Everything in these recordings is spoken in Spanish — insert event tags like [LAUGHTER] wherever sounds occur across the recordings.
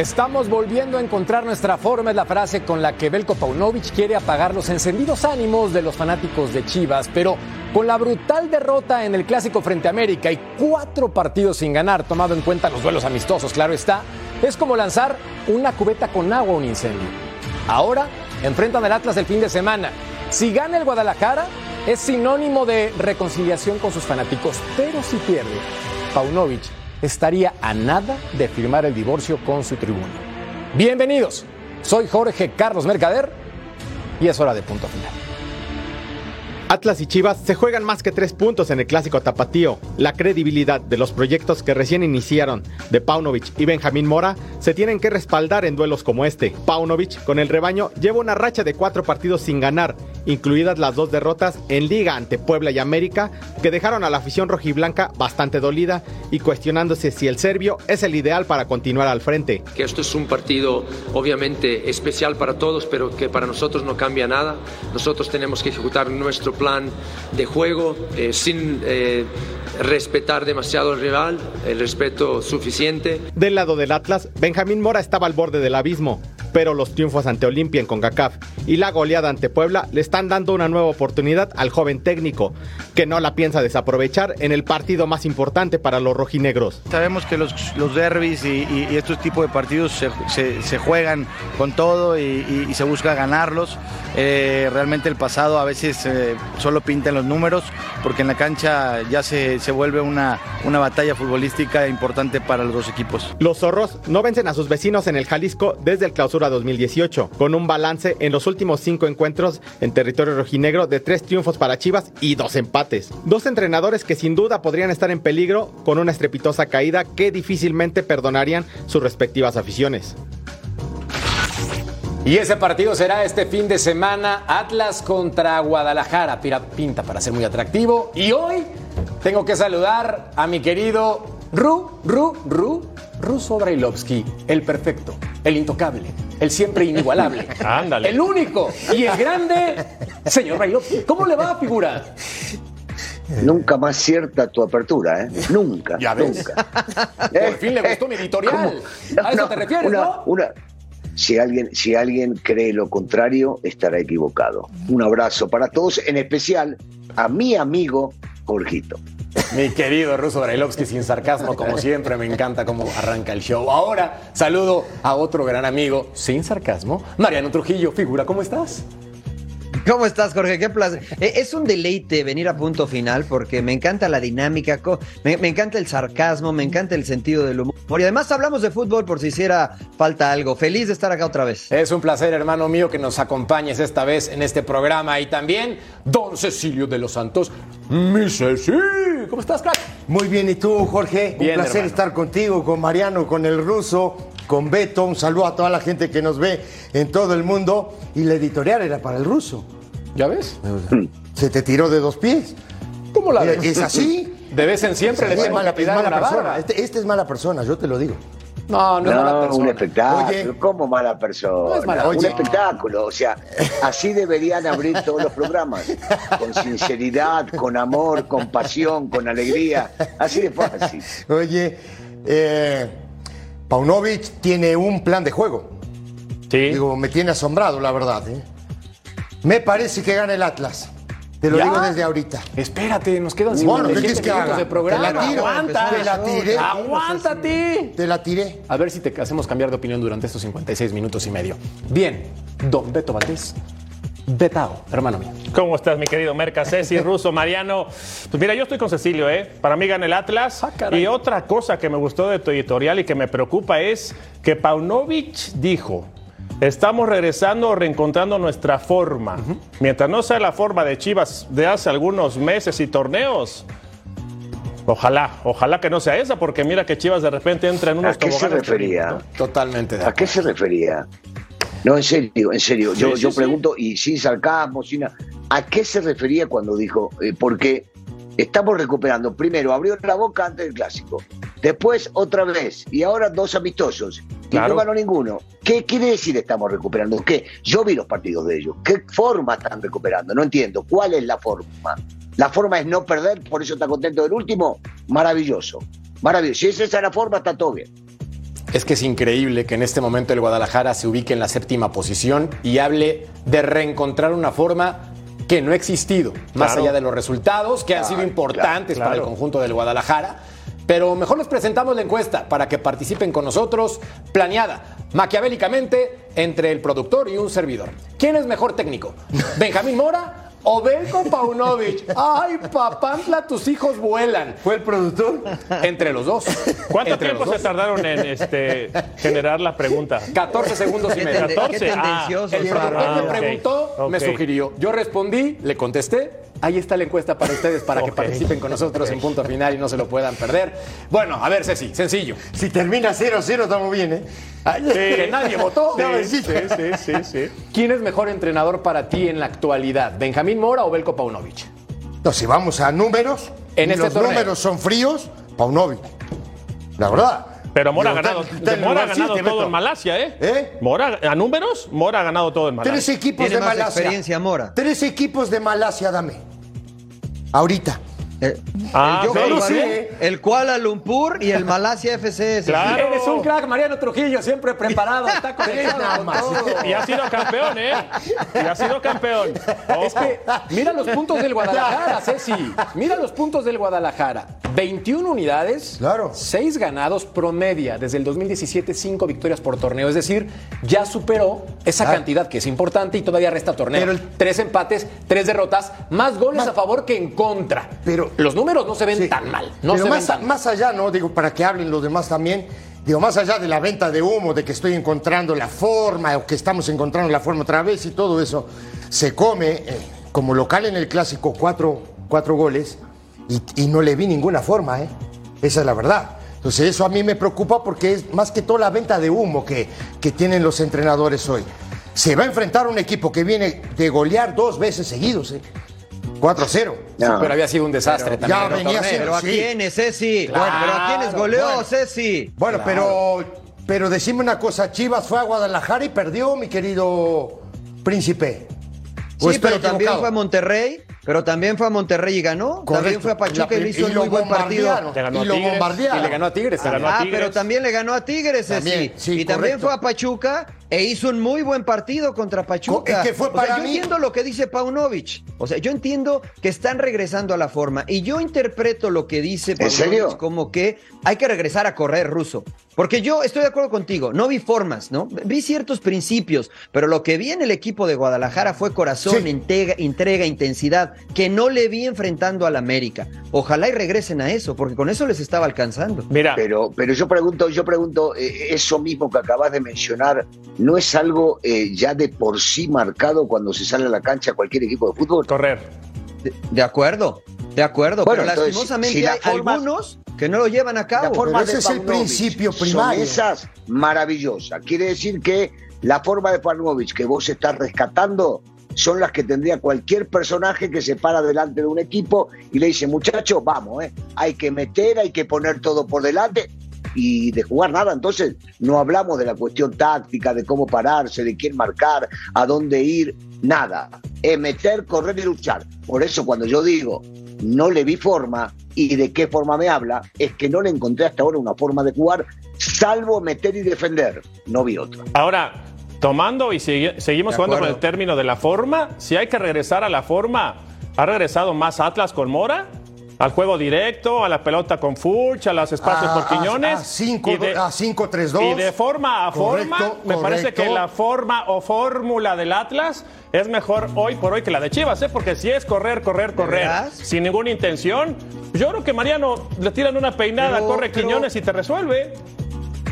Estamos volviendo a encontrar nuestra forma, es la frase con la que Belko Paunovic quiere apagar los encendidos ánimos de los fanáticos de Chivas, pero con la brutal derrota en el clásico frente a América y cuatro partidos sin ganar, tomado en cuenta los duelos amistosos, claro está, es como lanzar una cubeta con agua a un incendio. Ahora enfrentan al Atlas el fin de semana. Si gana el Guadalajara, es sinónimo de reconciliación con sus fanáticos, pero si pierde, Paunovic estaría a nada de firmar el divorcio con su tribuno. Bienvenidos, soy Jorge Carlos Mercader y es hora de punto final. Atlas y Chivas se juegan más que tres puntos en el clásico tapatío. La credibilidad de los proyectos que recién iniciaron de Paunovic y Benjamín Mora se tienen que respaldar en duelos como este. Paunovic, con el rebaño, lleva una racha de cuatro partidos sin ganar, incluidas las dos derrotas en Liga ante Puebla y América, que dejaron a la afición rojiblanca bastante dolida y cuestionándose si el serbio es el ideal para continuar al frente. Que esto es un partido obviamente especial para todos, pero que para nosotros no cambia nada. Nosotros tenemos que ejecutar nuestro plan de juego eh, sin eh, respetar demasiado al rival, el respeto suficiente. Del lado del Atlas, Benjamín Mora estaba al borde del abismo, pero los triunfos ante Olimpia en CONCACAF y la goleada ante Puebla le están dando una nueva oportunidad al joven técnico, que no la piensa desaprovechar en el partido más importante para los rojinegros. Sabemos que los, los derbis y, y, estos tipos de partidos se, se, se juegan con todo y, y, se busca ganarlos. Eh, realmente el pasado a veces eh, solo pintan los números, porque en la cancha ya se, se vuelve una, una batalla futbolística importante para los dos equipos. Los zorros no vencen a sus vecinos en el Jalisco desde el clausura 2018, con un balance en los últimos cinco encuentros en territorio rojinegro de tres triunfos para Chivas y dos empates. Dos entrenadores que sin duda podrían estar en peligro con una estrepitosa caída que difícilmente perdonarían sus respectivas aficiones. Y ese partido será este fin de semana, Atlas contra Guadalajara. Pinta para ser muy atractivo. Y hoy tengo que saludar a mi querido Ru, Ru, Ru, Ruso Brailovsky, el perfecto, el intocable, el siempre inigualable. [LAUGHS] Ándale. El único y el grande, señor Brailovsky. ¿Cómo le va, figura? Nunca más cierta tu apertura, ¿eh? Nunca. Ya ves. Nunca. [LAUGHS] Por fin le gustó mi editorial. No, a eso no, te refieres, una- ¿no? una- si alguien, si alguien cree lo contrario, estará equivocado. Un abrazo para todos, en especial a mi amigo Jorgito. Mi querido Ruso Brailovsky, sin sarcasmo, como siempre, me encanta cómo arranca el show. Ahora saludo a otro gran amigo, sin sarcasmo, Mariano Trujillo. Figura, ¿cómo estás? ¿Cómo estás, Jorge? Qué placer. Eh, Es un deleite venir a punto final porque me encanta la dinámica, me encanta el sarcasmo, me encanta el sentido del humor. Y además hablamos de fútbol por si hiciera falta algo. Feliz de estar acá otra vez. Es un placer, hermano mío, que nos acompañes esta vez en este programa. Y también, don Cecilio de los Santos, mi Ceci. ¿Cómo estás, crack? Muy bien, ¿y tú, Jorge? Bien, un placer hermano. estar contigo, con Mariano, con el ruso, con Beto. Un saludo a toda la gente que nos ve en todo el mundo. Y la editorial era para el ruso. ¿Ya ves? Se te tiró de dos pies. ¿Cómo la ves? Es así. [LAUGHS] De vez en siempre le es mala, es persona. Este, este es mala persona, yo te lo digo. No, no, es mala No, persona. un espectáculo. Oye. ¿Cómo mala persona? No es mala un espectáculo. O sea, así deberían abrir todos los programas. Con sinceridad, con amor, con pasión, con alegría. Así de fácil. Oye, eh, Paunovic tiene un plan de juego. Sí. Digo, me tiene asombrado, la verdad. ¿eh? Me parece que gana el Atlas. Te lo ¿Ya? digo desde ahorita. Espérate, nos quedan Bueno, 57 ¿qué quieres que minutos de programa. Te la tiro. Aguanta. Te la tiré. Aguántate. Te la tiré. A ver si te hacemos cambiar de opinión durante estos 56 minutos y medio. Bien, don Beto Valdés. Betao, hermano mío. ¿Cómo estás, mi querido Merca, Ceci, [LAUGHS] Ruso, Mariano? Pues mira, yo estoy con Cecilio, ¿eh? Para mí gana el Atlas. Ah, y otra cosa que me gustó de tu editorial y que me preocupa es que Paunovic dijo. Estamos regresando o reencontrando nuestra forma. Mientras no sea la forma de Chivas de hace algunos meses y torneos, ojalá, ojalá que no sea esa, porque mira que Chivas de repente entra en unos ¿A qué se refería? Totalmente de ¿A qué se refería? No, en serio, en serio. Yo, Sí, yo sí, pregunto, y sin sarcasmo, sin... a- ¿A qué se refería cuando dijo? eh, porque estamos recuperando. Primero, abrió la boca antes del clásico. Después, otra vez. Y ahora dos amistosos. Y no ganó ninguno. ¿Qué quiere decir estamos recuperando? ¿Qué? Yo vi los partidos de ellos. ¿Qué forma están recuperando? No entiendo. ¿Cuál es la forma? La forma es no perder, por eso está contento del último. Maravilloso. Maravilloso. Si esa es la forma, está todo bien. es que es increíble que en este momento el Guadalajara se ubique en la séptima posición y hable de reencontrar una forma que no ha existido, más Claro. allá de los resultados que han sido importantes para el conjunto del Guadalajara. Pero mejor les presentamos la encuesta para que participen con nosotros, planeada maquiavélicamente entre el productor y un servidor. ¿Quién es mejor técnico? [LAUGHS] ¿Benjamín Mora o Belko Paunovic? [LAUGHS] ¡Ay, papantla, tus hijos vuelan! ¿Fue el productor? Entre los dos. ¿Cuánto Entre tiempo se dos. tardaron en este, generar la pregunta? 14 segundos y medio. qué 14, ah. El productor me ok, preguntó, me sugirió. Yo respondí, le contesté. Ahí está la encuesta para ustedes, para que participen con nosotros en punto final y no se lo puedan perder. Bueno, a ver, Ceci, sencillo. Si termina 0-0, estamos bien, ¿eh? Ay, Que nadie votó. [LAUGHS] Sí, sí, sí, sí, sí. ¿Quién es mejor entrenador para ti en la actualidad? ¿Benjamín Mora o Belko Paunovic? No, si vamos a números, En y este los torneo. números son fríos, Paunovic. La verdad. Pero Mora ha ganado, está- está en el Mora ha ganado todo en Malasia, ¿eh? ¿Eh? Mora, a números, Mora ha ganado todo en Malasia. Tres equipos Tiene de más Malasia. experiencia, Mora. Tres equipos de Malasia, dame. Ahorita. El, Ah, el sí. el Kuala Lumpur y el Malasia FC. [LAUGHS] Claro. Eres un crack, Mariano Trujillo, siempre preparado. [LAUGHS] Está conectado Nada con más. Y ha sido campeón, ¿eh? Y ha sido campeón. Es que mira los puntos del Guadalajara, [LAUGHS] Ceci. Mira los puntos del Guadalajara. 21 unidades, Claro. 6 ganados promedia. Desde el 2017, 5 victorias por torneo. Es decir, ya superó esa Claro. cantidad que es importante y todavía resta torneo. Pero el- Tres empates, tres derrotas, más goles Más- a favor que en contra. Pero- los números no se ven Sí. tan mal. No Pero se más, ven tan mal. más allá, ¿no? Digo, para que hablen los demás también. Digo, más allá de la venta de humo, de que estoy encontrando la forma o que estamos encontrando la forma otra vez y todo eso, se come eh, como local en el clásico cuatro, cuatro goles y, y no le vi ninguna forma, ¿eh? Esa es la verdad. Entonces eso a mí me preocupa porque es más que todo la venta de humo que, que tienen los entrenadores hoy. Se va a enfrentar a un equipo que viene de golear dos veces seguidos, ¿eh? 4-0. No. Pero había sido un desastre Pero también. ya venía siendo- Pero a Sí. quiénes, Ceci. Claro, pero a quiénes goleó, bueno. Ceci. Bueno, pero, pero decime una cosa, Chivas fue a Guadalajara y perdió, mi querido príncipe. ¿O Sí, pero también equivocado? fue a Monterrey, pero también fue a Monterrey y ganó. También fue a Pachuca y, le hizo un muy buen partido. ganó Y lo bombardearon. Y le ganó a Tigres. Ganó a Ah, Tigres. pero también le ganó a Tigres, Ceci. También, sí, y también fue a Pachuca e hizo un muy buen partido contra Pachuca. Es que fue O sea, para yo mí- entiendo lo que dice Paunovic. O sea, yo entiendo que están regresando a la forma. Y yo interpreto lo que dice Paunovic como que hay que regresar a correr ruso. Porque yo estoy de acuerdo contigo. No vi formas, ¿no? Vi ciertos principios. Pero lo que vi en el equipo de Guadalajara fue corazón, Sí. entrega, entrega, intensidad, que no le vi enfrentando al América. Ojalá y regresen a eso, porque con eso les estaba alcanzando. Mira, Pero, pero yo pregunto, yo pregunto, eh, eso mismo que acabas de mencionar, ¿no es algo eh, ya de por sí marcado cuando se sale a la cancha cualquier equipo de fútbol? correr. De, de acuerdo, de acuerdo. Bueno, pero entonces, lastimosamente si la hay forma- algunos que no lo llevan a La cabo. forma pero ese de es el principio son primario. esas maravillosas. Quiere decir que la forma de Paunovic que vos estás rescatando son las que tendría cualquier personaje que se para delante de un equipo y le dice, muchachos, vamos, eh, hay que meter, hay que poner todo por delante y de jugar nada. Entonces, no hablamos de la cuestión táctica, de cómo pararse, de quién marcar, a dónde ir, nada. Es meter, correr y luchar. Por eso cuando yo digo, no le vi forma y de qué forma me habla, es que no le encontré hasta ahora una forma de jugar, salvo meter y defender. No vi otra. Ahora, tomando y segui- seguimos jugando con el término de la forma, si hay que regresar a la forma, ¿ha regresado más Atlas con Mora? Al juego directo, a la pelota con Furch, a los espacios A- por a- Quiñones. a cinco- y de- a 5-3-2. Y de forma a Correcto, forma, me parece que la forma o fórmula del Atlas es mejor hoy por hoy que la de Chivas, ¿eh? porque si es correr, correr, correr, sin ninguna intención, yo creo que Mariano le tiran una peinada, Pero- corre pero- Quiñones y te resuelve.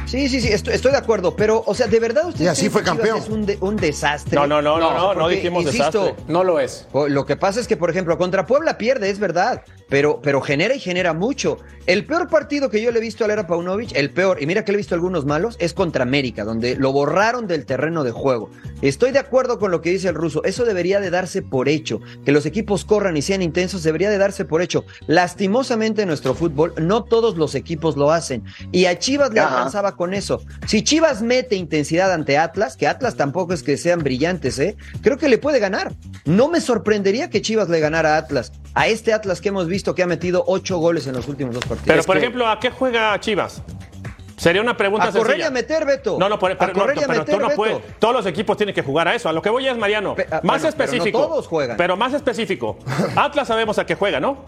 Sí, sí, sí, estoy, estoy de acuerdo. Pero, o sea, ¿de verdad usted Y así fue campeón. es un, de- un desastre? No, no, no, no, no, no dijimos insisto, desastre. No lo es. Lo que pasa es que, por ejemplo, contra Puebla pierde, es verdad, pero, pero genera y genera mucho. El peor partido que yo le he visto a Lera Paunovic, el peor, y mira que le he visto algunos malos, es contra América, donde lo borraron del terreno de juego. Estoy de acuerdo con lo que dice el ruso, eso debería de darse por hecho. Que los equipos corran y sean intensos debería de darse por hecho. Lastimosamente en nuestro fútbol, no todos los equipos lo hacen. Y a Chivas le alcanzaba con eso. Si Chivas mete intensidad ante Atlas, que Atlas tampoco es que sean brillantes, ¿eh? creo que le puede ganar. No me sorprendería que Chivas le ganara a Atlas. A este Atlas que hemos visto que ha metido ocho goles en los últimos dos partidos. Pero, por que- ejemplo, ¿a qué juega Chivas? Sería una pregunta A correr y sencilla. a meter, Beto. No, no, pero, A no, y a pero meter, tú no Beto. puedes. Todos los equipos tienen que jugar a eso. A lo que voy es, Mariano, Pe- ah, más bueno, pero no específico. todos juegan. Pero más específico. [LAUGHS] Atlas sabemos a qué juega, ¿no?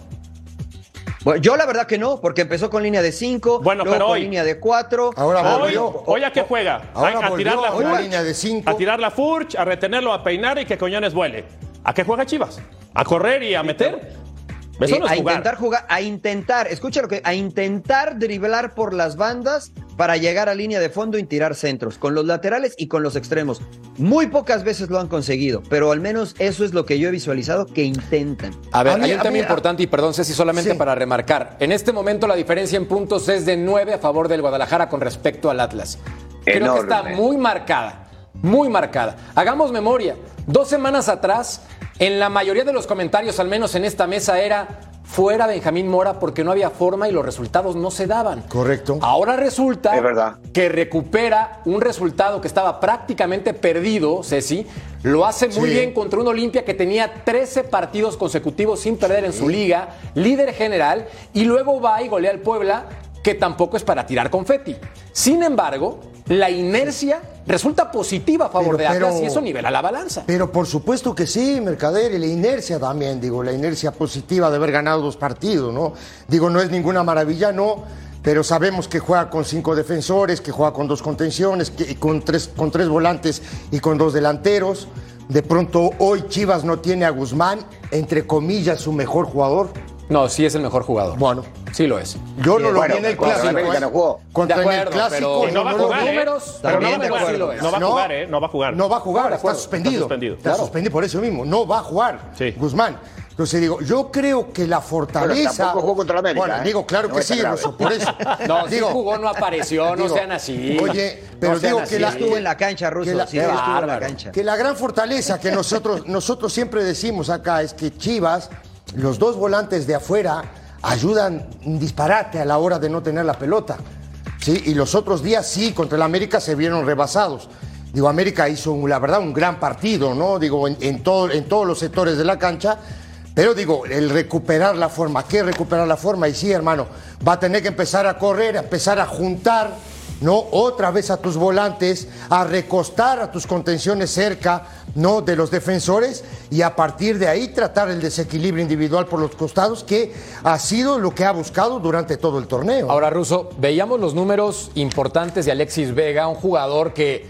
Bueno, yo la verdad que no, porque empezó con línea de 5, Bueno, luego pero con hoy- línea de 4. Ahora Hoy, volvió. hoy a qué juega? Ahora a, a tirar la Furch, línea de cinco. a tirar la Furch, a retenerlo, a peinar y que Coñones vuele. ¿A qué juega Chivas? ¿A correr y a meter? Eso Eh, no es a jugar. intentar jugar, a intentar, escucha lo que, a intentar driblar por las bandas para llegar a línea de fondo y tirar centros, con los laterales y con los extremos. Muy pocas veces lo han conseguido, pero al menos eso es lo que yo he visualizado que intentan. A ver, A mí- hay un tema mí- importante y perdón, Ceci, solamente Sí. para remarcar. En este momento la diferencia en puntos es de 9 a favor del Guadalajara con respecto al Atlas. Creo que está muy marcada, muy marcada. Hagamos memoria. Dos semanas atrás, en la mayoría de los comentarios, al menos en esta mesa, era fuera Benjamín Mora porque no había forma y los resultados no se daban. Correcto. Ahora resulta Es verdad. que recupera un resultado que estaba prácticamente perdido, Ceci. Lo hace muy Sí. bien contra un Olimpia que tenía 13 partidos consecutivos sin perder en su liga, líder general, y luego va y golea al Puebla, que tampoco es para tirar confeti. Sin embargo, la inercia resulta positiva a favor Pero- de Atlas pero- y eso nivela la balanza. Pero por supuesto que sí, Mercader, y la inercia también, digo, la inercia positiva de haber ganado dos partidos, ¿no? Digo, no es ninguna maravilla, no, pero sabemos que juega con cinco defensores, que juega con dos contenciones, que, y con, tres, con tres volantes y con dos delanteros. De pronto hoy Chivas no tiene a Guzmán, entre comillas, su mejor jugador. No, sí es el mejor jugador. Bueno, Sí lo es. yo no lo Bueno, vi en el contra clásico. América ¿eh? no jugó. Contra De en el acuerdo, clásico. pero- no va a lo jugar. ¿eh? números, Pero no va a de jugar. acuerdo. No va a No. jugar, ¿eh? No va a jugar. No va a jugar, está acuerdo. suspendido. Está suspendido. Está Claro. suspendido por eso mismo. No va a jugar Sí. Guzmán. Entonces digo, yo creo que la fortaleza. tampoco jugó contra la América, Bueno, ¿eh? digo, claro No que sí. Russo, por eso. [LAUGHS] No, si digo, jugó, no apareció, no digo, sean así. Oye, pero No digo así. que la, estuvo en la cancha, Russo, que la- sí, que- estuvo en la cancha. que la gran fortaleza que nosotros, [LAUGHS] nosotros siempre decimos acá es que Chivas, los dos volantes de afuera, ayudan un disparate a la hora de no tener la pelota. ¿sí? Y los otros días sí, contra el América se vieron rebasados. Digo, América hizo, la verdad, un gran partido, ¿no? Digo, en, en todo, en todos los sectores de la cancha. Pero digo, el recuperar la forma, ¿qué recuperar la forma? Y sí, hermano, va a tener que empezar a correr, a empezar a juntar, ¿no? Otra vez a tus volantes, a recostar a tus contenciones cerca, ¿no? De los defensores y a partir de ahí tratar el desequilibrio individual por los costados, que ha sido lo que ha buscado durante todo el torneo. Ahora, Russo, veíamos los números importantes de Alexis Vega, un jugador que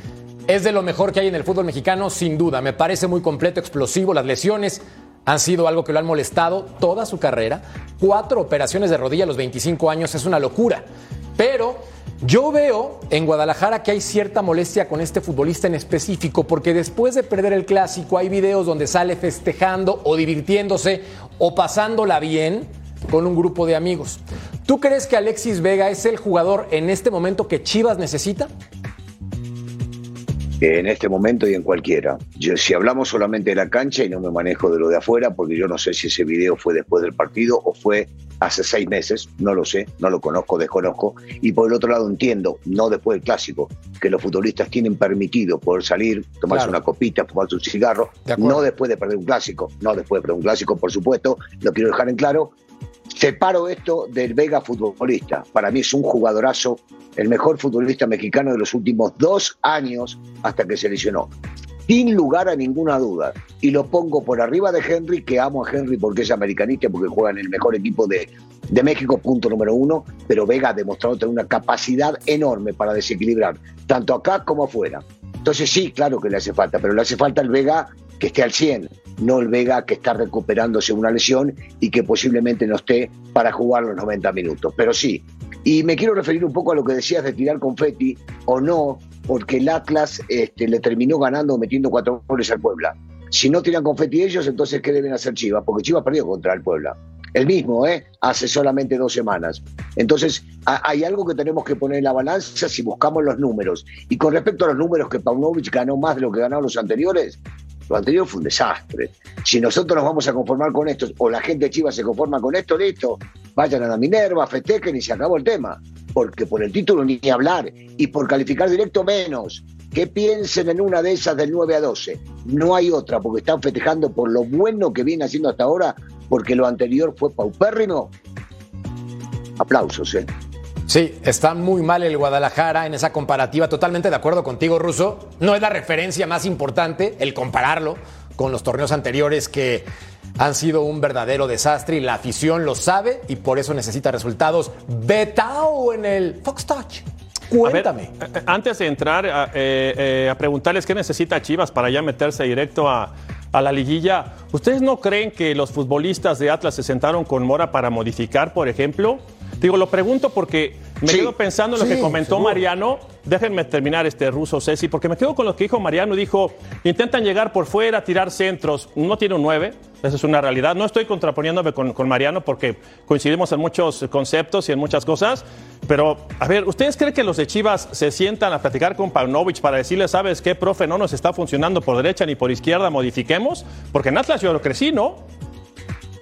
es de lo mejor que hay en el fútbol mexicano, sin duda. Me parece muy completo, explosivo. Las lesiones han sido algo que lo han molestado toda su carrera. Cuatro operaciones de rodilla a los 25 años es una locura. Pero yo veo en Guadalajara que hay cierta molestia con este futbolista en específico, porque después de perder el clásico hay videos donde sale festejando o divirtiéndose o pasándola bien con un grupo de amigos. ¿Tú crees que Alexis Vega es el jugador en este momento que Chivas necesita? en este momento y en cualquiera. Yo, si hablamos solamente de la cancha y no me manejo de lo de afuera, porque yo no sé si ese video fue después del partido o fue hace seis meses, no lo sé, no lo conozco, desconozco. Y por el otro lado entiendo, no después del clásico, que los futbolistas tienen permitido poder salir, tomarse Claro. una copita, fumarse un cigarro, De no después de perder un clásico, no después de perder un clásico, por supuesto, lo quiero dejar en claro. Separo esto del Vega futbolista. Para mí es un jugadorazo, el mejor futbolista mexicano de los últimos dos años hasta que se lesionó. Sin lugar a ninguna duda. Y lo pongo por arriba de Henry, que amo a Henry porque es americanista, porque juega en el mejor equipo de, de México, punto número uno. Pero Vega ha demostrado tener una capacidad enorme para desequilibrar, tanto acá como afuera. Entonces sí, claro que le hace falta, pero le hace falta el Vega que esté al 100, no el Vega que está recuperándose una lesión y que posiblemente no esté para jugar los 90 minutos. Pero sí, y me quiero referir un poco a lo que decías de tirar confeti o no, porque el Atlas este, le terminó ganando metiendo cuatro goles al Puebla. Si no tiran confeti ellos, entonces ¿qué deben hacer Chivas? Porque Chivas perdió contra el Puebla. El mismo, ¿eh? Hace solamente dos semanas. Entonces, hay algo que tenemos que poner en la balanza si buscamos los números. Y con respecto a los números que Paunovic ganó más de lo que ganaron los anteriores, lo anterior fue un desastre. Si nosotros nos vamos a conformar con esto, o la gente de Chivas se conforma con esto, listo, vayan a la Minerva, festejen y se acabó el tema. Porque por el título ni hablar, y por calificar directo menos. Que piensen en una de esas del 9 a 12. No hay otra, porque están festejando por lo bueno que viene haciendo hasta ahora, porque lo anterior fue paupérrimo. Aplausos, ¿eh? Sí, está muy mal el Guadalajara en esa comparativa. Totalmente de acuerdo contigo, Russo. No es la referencia más importante el compararlo con los torneos anteriores que han sido un verdadero desastre y la afición lo sabe y por eso necesita resultados. Betao en el Fox Touch. Cuéntame. A ver, eh, antes de entrar a, eh, eh, a, preguntarles qué necesita Chivas para ya meterse directo a, a, la liguilla, ¿ustedes no creen que los futbolistas de Atlas se sentaron con Mora para modificar, por ejemplo? Digo, lo pregunto porque me sí, quedo pensando en lo sí, que comentó seguro. Mariano. Déjenme terminar este ruso Ceci, porque me quedo con lo que dijo Mariano. Dijo, intentan llegar por fuera, tirar centros. No tiene un 9, esa es una realidad. No estoy contraponiéndome con, con, Mariano porque coincidimos en muchos conceptos y en muchas cosas. Pero, a ver, ¿ustedes creen que los de Chivas se sientan a platicar con Paunovic para decirle, sabes qué, profe, no nos está funcionando por derecha ni por izquierda, modifiquemos? Porque en Atlas yo lo crecí, ¿no?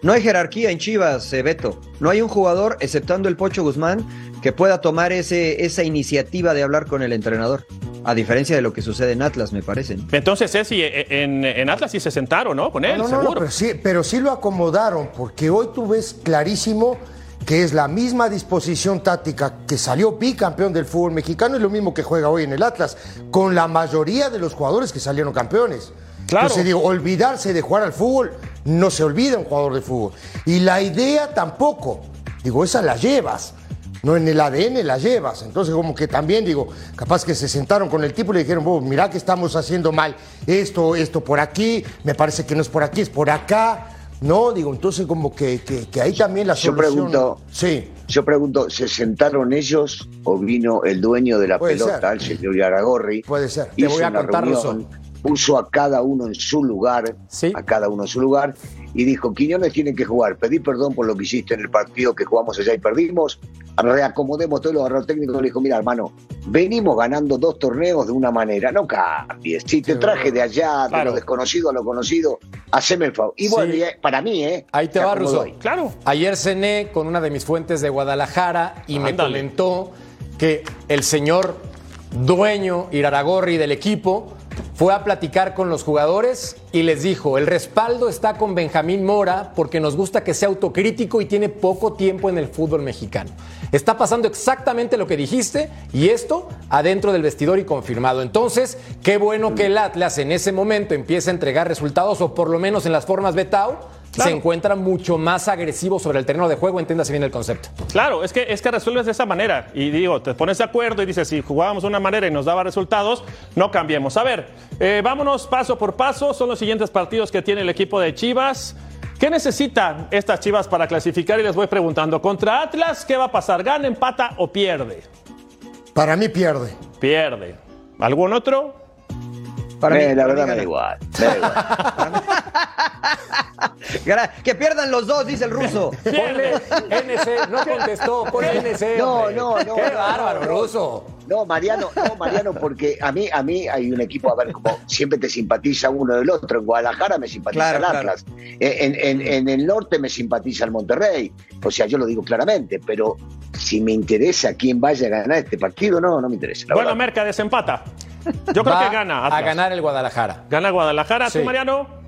No hay jerarquía en Chivas, eh, Beto. No hay un jugador, exceptuando el Pocho Guzmán, que pueda tomar ese, esa iniciativa de hablar con el entrenador. A diferencia de lo que sucede en Atlas, me parece. Entonces, Ceci, en, en, Atlas sí se sentaron, ¿no? Con él, no, no, seguro. No, pero, sí, pero sí lo acomodaron, porque hoy tú ves clarísimo que es la misma disposición táctica que salió bicampeón del fútbol mexicano y lo mismo que juega hoy en el Atlas, con la mayoría de los jugadores que salieron campeones. Claro. Entonces digo, olvidarse de jugar al fútbol, no se olvida un jugador de fútbol. Y la idea tampoco. Digo, esa la llevas. No en el ADN la llevas. Entonces, como que también, digo, capaz que se sentaron con el tipo y le dijeron, oh, mira que estamos haciendo mal esto, esto por aquí, me parece que no es por aquí, es por acá. No, digo, entonces como que, que, que ahí también la yo solución... Pregunto, sí. Yo pregunto, ¿se sentaron ellos o vino el dueño de la Puede pelota, ser. el señor Yaragorri? Puede ser. Te voy a contar, puso a cada uno en su lugar, ¿Sí? a cada uno en su lugar, y dijo, Quiñones tiene que jugar, pedí perdón por lo que hiciste en el partido que jugamos allá y perdimos, reacomodemos todo, lo agarró el técnico y le dijo, mira hermano, venimos ganando dos torneos de una manera, no cambies, si te traje de allá, de Claro. lo desconocido a lo conocido, haceme el favor. Y bueno, y, eh, para mí, ¿eh? Ahí te va. Russo. Claro. Ayer cené con una de mis fuentes de Guadalajara y me comentó que el señor dueño Iraragorri del equipo fue a platicar con los jugadores y les dijo, el respaldo está con Benjamín Mora porque nos gusta que sea autocrítico y tiene poco tiempo en el fútbol mexicano. Está pasando exactamente lo que dijiste y esto adentro del vestidor y confirmado. Entonces, qué bueno que el Atlas en ese momento empiece a entregar resultados o por lo menos en las formas Betao Claro. se encuentra mucho más agresivo sobre el terreno de juego, entiéndase bien el concepto. Claro, es que, es que resuelves de esa manera. Y digo, te pones de acuerdo y dices, si jugábamos de una manera y nos daba resultados, no cambiemos. A ver, eh, vámonos paso por paso. Son los siguientes partidos que tiene el equipo de Chivas. ¿Qué necesitan estas Chivas para clasificar? Y les voy preguntando, contra Atlas, ¿qué va a pasar? ¿Gana, empata o pierde? Para mí pierde. Pierde. ¿Algún otro? Para mí- la verdad me da igual. me da igual. [LAUGHS] Gra- Que pierdan los dos, dice el ruso. Ponle NC, no contestó, ponle NC. No, no, no, Qué no, bárbaro, no, ruso. No, Mariano, no, Mariano, porque a mí, a mí hay un equipo, a ver, como siempre te simpatiza uno del otro. En Guadalajara me simpatiza Claro, el Atlas. En, en- en el norte me simpatiza el Monterrey. O sea, yo lo digo claramente, pero si me interesa quién vaya a ganar este partido, no, no me interesa. la Bueno, verdad. Merca, desempata. Yo creo Va que gana. a ganar el Guadalajara. Gana Guadalajara. Sí. ¿Tú, Mariano?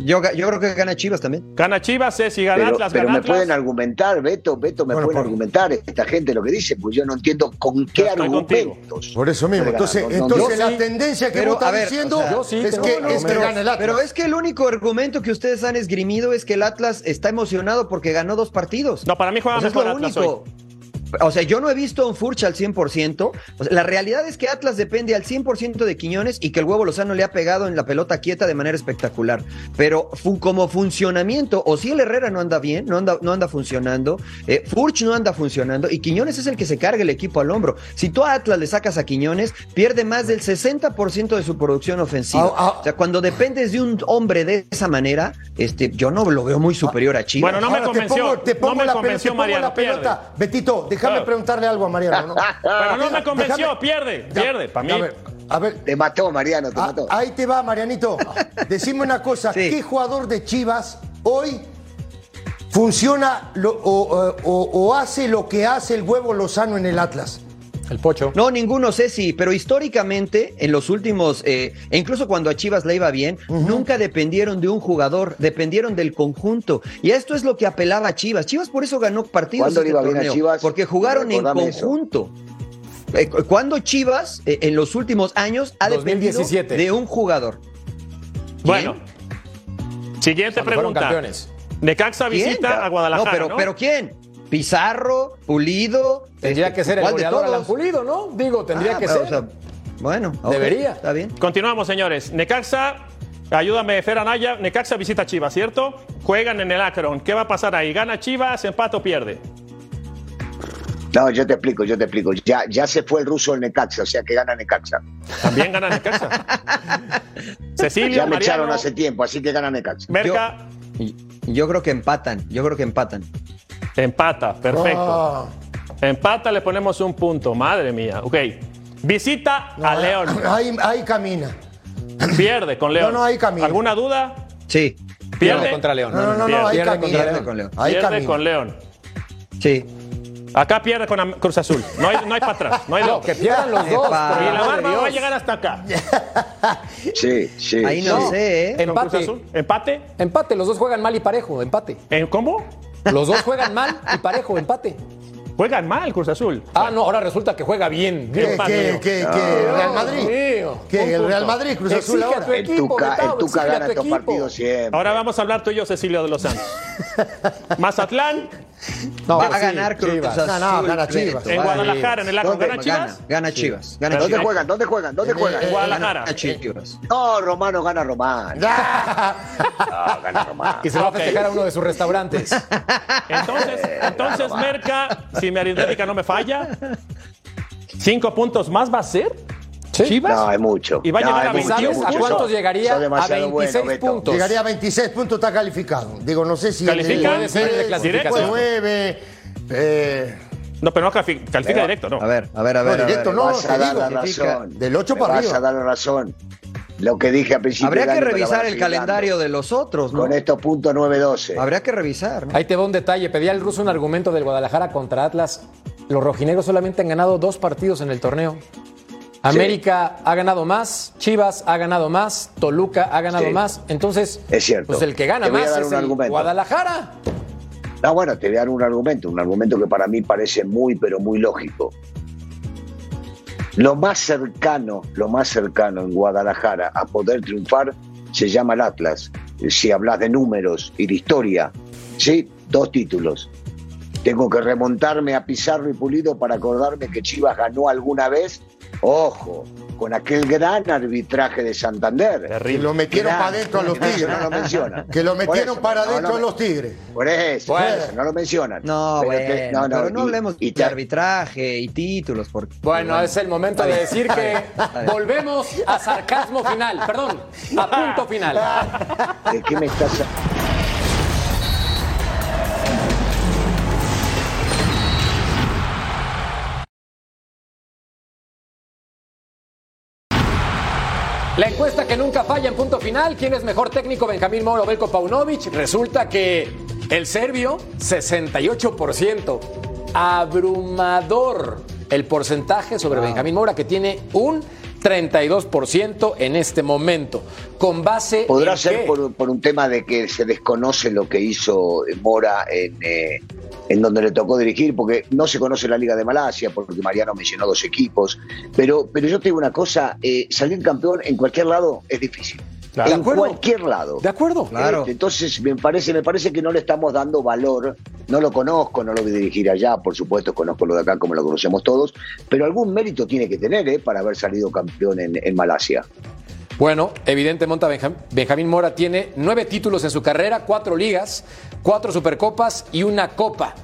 Yo, yo creo que gana Chivas también. Gana Chivas, Ceci, gana pero, Atlas, pero gana me Atlas. pueden argumentar, Beto, Beto, me Bueno, pueden por- argumentar esta gente lo que dice, pues yo no entiendo con qué estoy contigo. argumentos. Por eso mismo. Entonces. No, entonces la sí, tendencia que pero, vos estás ver, diciendo o sea, yo sí es, que, es que gana el Atlas. Pero es que el único argumento que ustedes han esgrimido es que el Atlas está emocionado porque ganó dos partidos. No, para mí juega O sea, es lo Atlas único. hoy. O sea, yo no he visto a un Furch al 100%. O sea, la realidad es que Atlas depende al 100% de Quiñones y que el huevo Lozano le ha pegado en la pelota quieta de manera espectacular. Pero fu- como funcionamiento, o si el Herrera no anda bien, no anda, no anda funcionando, eh, Furch no anda funcionando y Quiñones es el que se carga el equipo al hombro. Si tú a Atlas le sacas a Quiñones, pierde más del 60% de su producción ofensiva. Ah, ah. o sea, cuando dependes de un hombre de esa manera, este, yo no lo veo muy superior a Chivas. Bueno, no me Ahora convenció, Te pongo, te no pongo me la, convenció pelota, te pongo Mariano, la pelota. Betito, déjame Claro. preguntarle algo a Mariano. ¿no? [LAUGHS] Pero no me convenció, Déjame- pierde, pierde, para mí. A ver, a ver, Te mató, Mariano, te Ah, mató. ahí te va, Marianito. [LAUGHS] Decime una cosa, Sí. ¿qué jugador de Chivas hoy funciona lo- o, o- o hace lo que hace el huevo Lozano en el Atlas? El Pocho. No, ninguno, Ceci, pero históricamente, en los últimos, eh, e incluso cuando a Chivas le iba bien, nunca dependieron de un jugador, dependieron del conjunto. Y esto es lo que apelaba a Chivas. Chivas por eso ganó partidos ¿Cuándo le este iba bien a torneo, Chivas? porque jugaron en eso. conjunto. Eh, cuando Chivas, eh, en los últimos años, ha 2017. dependido de un jugador. Bueno, siguiente pregunta. campeones. Necaxa ¿Quién? visita a Guadalajara. No, pero, ¿no? pero ¿quién? Pizarro, Pulido. Tendría este, que ser el ¿cuál de goleador Alan todos? Pulido, ¿no? Digo, tendría Ah, que pero, ser. o sea, bueno, Debería. Está bien. Continuamos, señores. Necaxa, ayúdame, Fer Anaya. Necaxa visita a Chivas, ¿cierto? Juegan en el Akron. ¿Qué va a pasar ahí? ¿Gana Chivas, empate o pierde? No, yo te explico, yo te explico. Ya, ya se fue el ruso del Necaxa, o sea que gana Necaxa. ¿También gana Necaxa? [LAUGHS] Cecilio, Ya me Mariano, echaron hace tiempo, así que gana Necaxa. Merca, Y- Yo creo que empatan, yo creo que empatan. Empata. Perfecto. Ah, Empata, le ponemos un punto. Madre mía. Ok. Visita a León. Ahí, ahí camina. Pierde con León. No, no, ahí camina. ¿Alguna duda? Sí, Pierde. contra León. No, no, no, Pierde. ahí Pierde camina. contra León. Con León. Ahí Pierde camina. con León. sí. Acá pierde con Cruz Azul. No hay, no hay para atrás. No hay No, que pierdan los dos. Epa. por Y el la barba va a llegar hasta acá. [LAUGHS] Sí, sí. Ahí no sí. sé, ¿eh? Empate. Azul. ¿Empate? Empate, los dos juegan mal y parejo, empate. ¿En cómo? Los dos juegan mal y parejo, empate. Juegan mal Cruz Azul. Ah, no, ahora resulta que juega bien. ¿Qué, qué, qué, qué? ¿Real Madrid? Mío. ¿Qué? ¿El Real. Madrid, Cruz Azul ahora? tu El Tuca, el Tuca gana estos equipo. partidos siempre. Ahora vamos a hablar tú y yo, Cecilio de los Santos. [LAUGHS] Mazatlán, No, Va a sí, ganar Cruz Chivas. Azul. No, no, gana Chivas. en. Guadalajara, en el Acro. ¿Gana Chivas? Gana, gana Chivas. Gana ¿Dónde Chivas. juegan? ¿Dónde juegan? ¿Dónde juegan? En Guadalajara. Gana Chivas. No, Romano gana Romano. [LAUGHS] No, gana Romano. Y se va a festejar a uno de sus restaurantes. Entonces, entonces Merca, si mi aritmética no me falla, cinco puntos más va a ser. Sí. Chivas. No, es mucho. Y va a No, llegar a mucho, 21. es ¿Sabes mucho. a cuántos llegaría? A demasiado 26 bueno, puntos. Llegaría a 26 puntos, está calificado. Digo, no sé si. ¿Califica? el- de clasificación. 9. Eh, No, pero no califica, califica Pero- directo, ¿no? A ver, a ver, a No, ver. a directo ver. no. vas te a dar digo, la razón. del ocho Me para vas arriba. a dar la razón. Lo que dije al principio. Habría que revisar el calendario de los otros, ¿no? Con estos puntos 9-12. Habría que revisar, ¿no? Ahí te va un detalle. Pedía el ruso un argumento del Guadalajara contra Atlas. Los rojinegros solamente han ganado dos partidos en el torneo. América ha ganado más, Chivas ha ganado más, Toluca ha ganado Sí. más. Entonces, Es cierto. pues el que gana Te voy a más dar es un el argumento. Guadalajara. No, bueno, te voy a dar un argumento, un argumento que para mí parece muy, pero muy lógico. Lo más cercano, lo más cercano en Guadalajara a poder triunfar se llama el Atlas. Si hablas de números y de historia, ¿sí? Dos títulos. Tengo que remontarme a Pizarro y Pulido para acordarme que Chivas ganó alguna vez, ojo, con aquel gran arbitraje de Santander. Que lo metieron Gran. para adentro a los tigres. No lo mencionan. Que lo metieron eso, para adentro no a los tigres. Por eso, Bueno. por eso, no lo mencionan. No, Pero bueno, te- pero no y- hablemos y de arbitraje y títulos. Porque, Bueno, es el momento de decir que volvemos a sarcasmo final. Perdón, a punto final. ¿De qué me estás La encuesta que nunca falla en punto final. ¿Quién es mejor técnico, Benjamín Moro o Belko Paunovic? Resulta que el serbio, 68%. Abrumador el porcentaje sobre Benjamín Mora, que tiene un 32% en este momento. ¿Con base Podrá ser por, por un tema de que se desconoce lo que hizo Mora en, eh, en donde le tocó dirigir, porque no se conoce la Liga de Malasia, porque Mariano mencionó dos equipos. Pero, pero yo te digo una cosa: eh, salir campeón en cualquier lado es difícil. Claro. De En cualquier lado. ¿De acuerdo? Claro. Este, Entonces, me parece, me parece que no le estamos dando valor. No lo conozco, no lo voy a dirigir allá, por supuesto, conozco lo de acá como lo conocemos todos, pero algún mérito tiene que tener ¿eh? para haber salido campeón en, en Malasia. Bueno, evidentemente Benjam- Benjamín Mora tiene nueve títulos en su carrera, cuatro ligas, cuatro supercopas y una copa.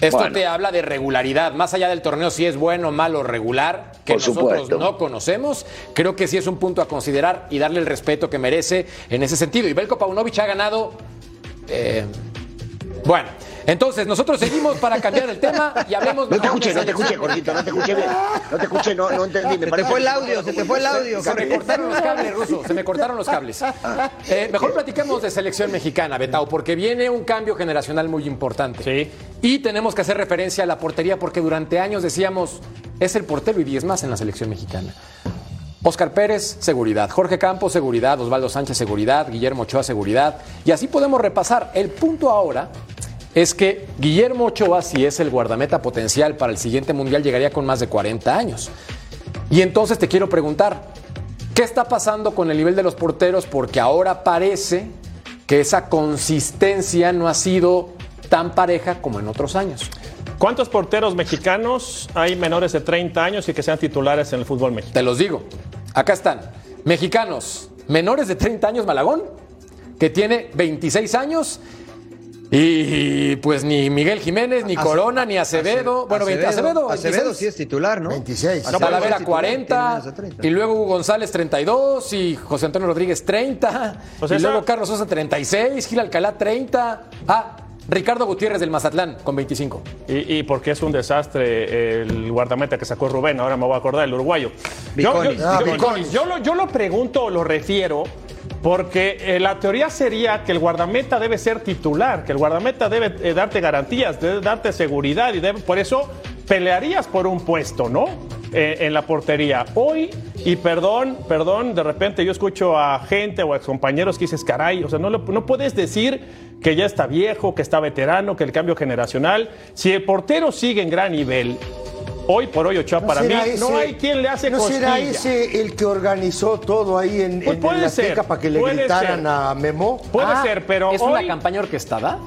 Esto Bueno. te habla de regularidad, más allá del torneo si es bueno, malo, regular, que Por nosotros supuesto. no conocemos, creo que sí es un punto a considerar y darle el respeto que merece en ese sentido. Y Belko Paunovic ha ganado, eh, bueno, Entonces, nosotros seguimos para cambiar el tema y hablemos No te escuché, no te escuché. Jorgito, no te escuché bien. No te escuché, no, no entendí. Me Se te fue el audio, se te fue el audio. Se me cortaron los cables, Ruso, se me cortaron los cables. Eh, mejor platiquemos de selección mexicana, Betao, porque viene un cambio generacional muy importante. Sí. Y tenemos que hacer referencia a la portería porque durante años decíamos, es el portero y 10 más en la selección mexicana. Oscar Pérez, seguridad. Jorge Campos, seguridad. Osvaldo Sánchez, seguridad. Guillermo Ochoa, seguridad. Y así podemos repasar. El punto ahora es que Guillermo Ochoa, si es el guardameta potencial para el siguiente mundial, llegaría con más de 40 años. Y entonces te quiero preguntar, ¿qué está pasando con el nivel de los porteros? Porque ahora parece que esa consistencia no ha sido tan pareja como en otros años. ¿Cuántos porteros mexicanos hay menores de 30 años y que sean titulares en el fútbol mexicano? Te los digo. Acá están. Mexicanos, menores de 30 años, Malagón, que tiene 26 años. Y pues ni Miguel Jiménez, ni Ace- Corona, ni Acevedo. bueno, 20 Acevedo. Acevedo 26. sí es titular, ¿no? 26. Acevedo Talavera es titular, tiene 40, menos de 30. y luego Hugo González 32, y José Antonio Rodríguez 30, Pues y luego Carlos Sosa 36, Gil Alcalá 30, ah, Ricardo Gutiérrez del Mazatlán con 25. Y, y porque es un desastre el guardameta que sacó Rubén, ahora me voy a acordar, el uruguayo. Yo, yo- Viconis. Ah, yo- yo lo, yo lo pregunto o lo refiero porque eh, la teoría sería que el guardameta debe ser titular, que el guardameta debe eh, darte garantías, debe darte seguridad y por eso pelearías por un puesto, ¿no? Eh, en la portería. Hoy, y perdón, perdón, de repente yo escucho a gente o a compañeros que dices, caray, o sea, no, no puedes decir que ya está viejo, que está veterano, que el cambio generacional. Si el portero sigue en gran nivel, hoy por hoy Ochoa para mí, no hay quien le hace ¿No cosquilla. será ese el que organizó todo ahí en, Pues en puede la ser, para que le gritaran ser. a Memo? Puede Ah, ser, pero ¿Es hoy... una campaña orquestada?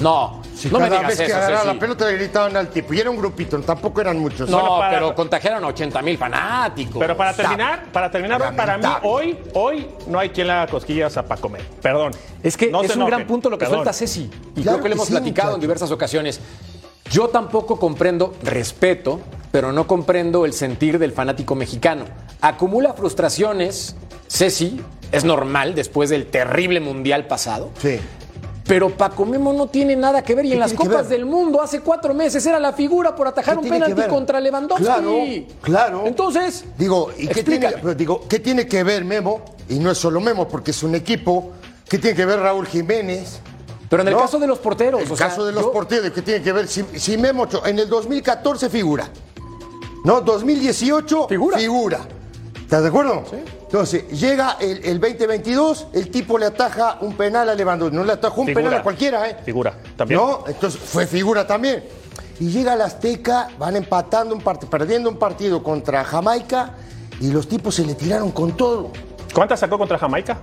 No, Si no me digas vez que eso, agarraba la pelota le gritaban al tipo. Y era un grupito, tampoco eran muchos. No, Bueno, para- pero contagiaron a 80 mil fanáticos. Pero para Está terminar, para terminar para mí, hoy, hoy no hay quien le haga cosquillas a Paco Mel. Perdón. Es que No es un gran punto lo que Perdón. suelta Ceci. Y Claro creo que lo que hemos sí, platicado en diversas ocasiones. Yo tampoco comprendo, respeto, pero no comprendo el sentir del fanático mexicano. Acumula frustraciones, Ceci, es normal después del terrible mundial pasado. Sí. Pero Paco Memo no tiene nada que ver. Y ¿Qué en las copas del mundo hace cuatro meses era la figura por atajar ¿Qué un penalti contra Lewandowski. Claro, claro. Entonces, Digo, ¿y qué tiene, pero digo, ¿qué tiene que ver Memo? Y no es solo Memo, porque es un equipo. ¿Qué tiene que ver Raúl Jiménez? Pero en el No. caso de los porteros. El o sea, caso de los yo- porteros, ¿qué tiene que ver? Si, si Memo Ochoa- en el 2014 figura. No, 2018 Figura. figura. ¿Estás de acuerdo? Entonces, llega el, el 2022, el tipo le ataja un penal a Lewandowski. No le atajó un Figura. penal a cualquiera, ¿eh? Figura, también. No, entonces fue figura también. Y llega al Azteca, van empatando un partido, perdiendo un partido contra Jamaica y los tipos se le tiraron con todo. ¿Cuántas sacó contra Jamaica?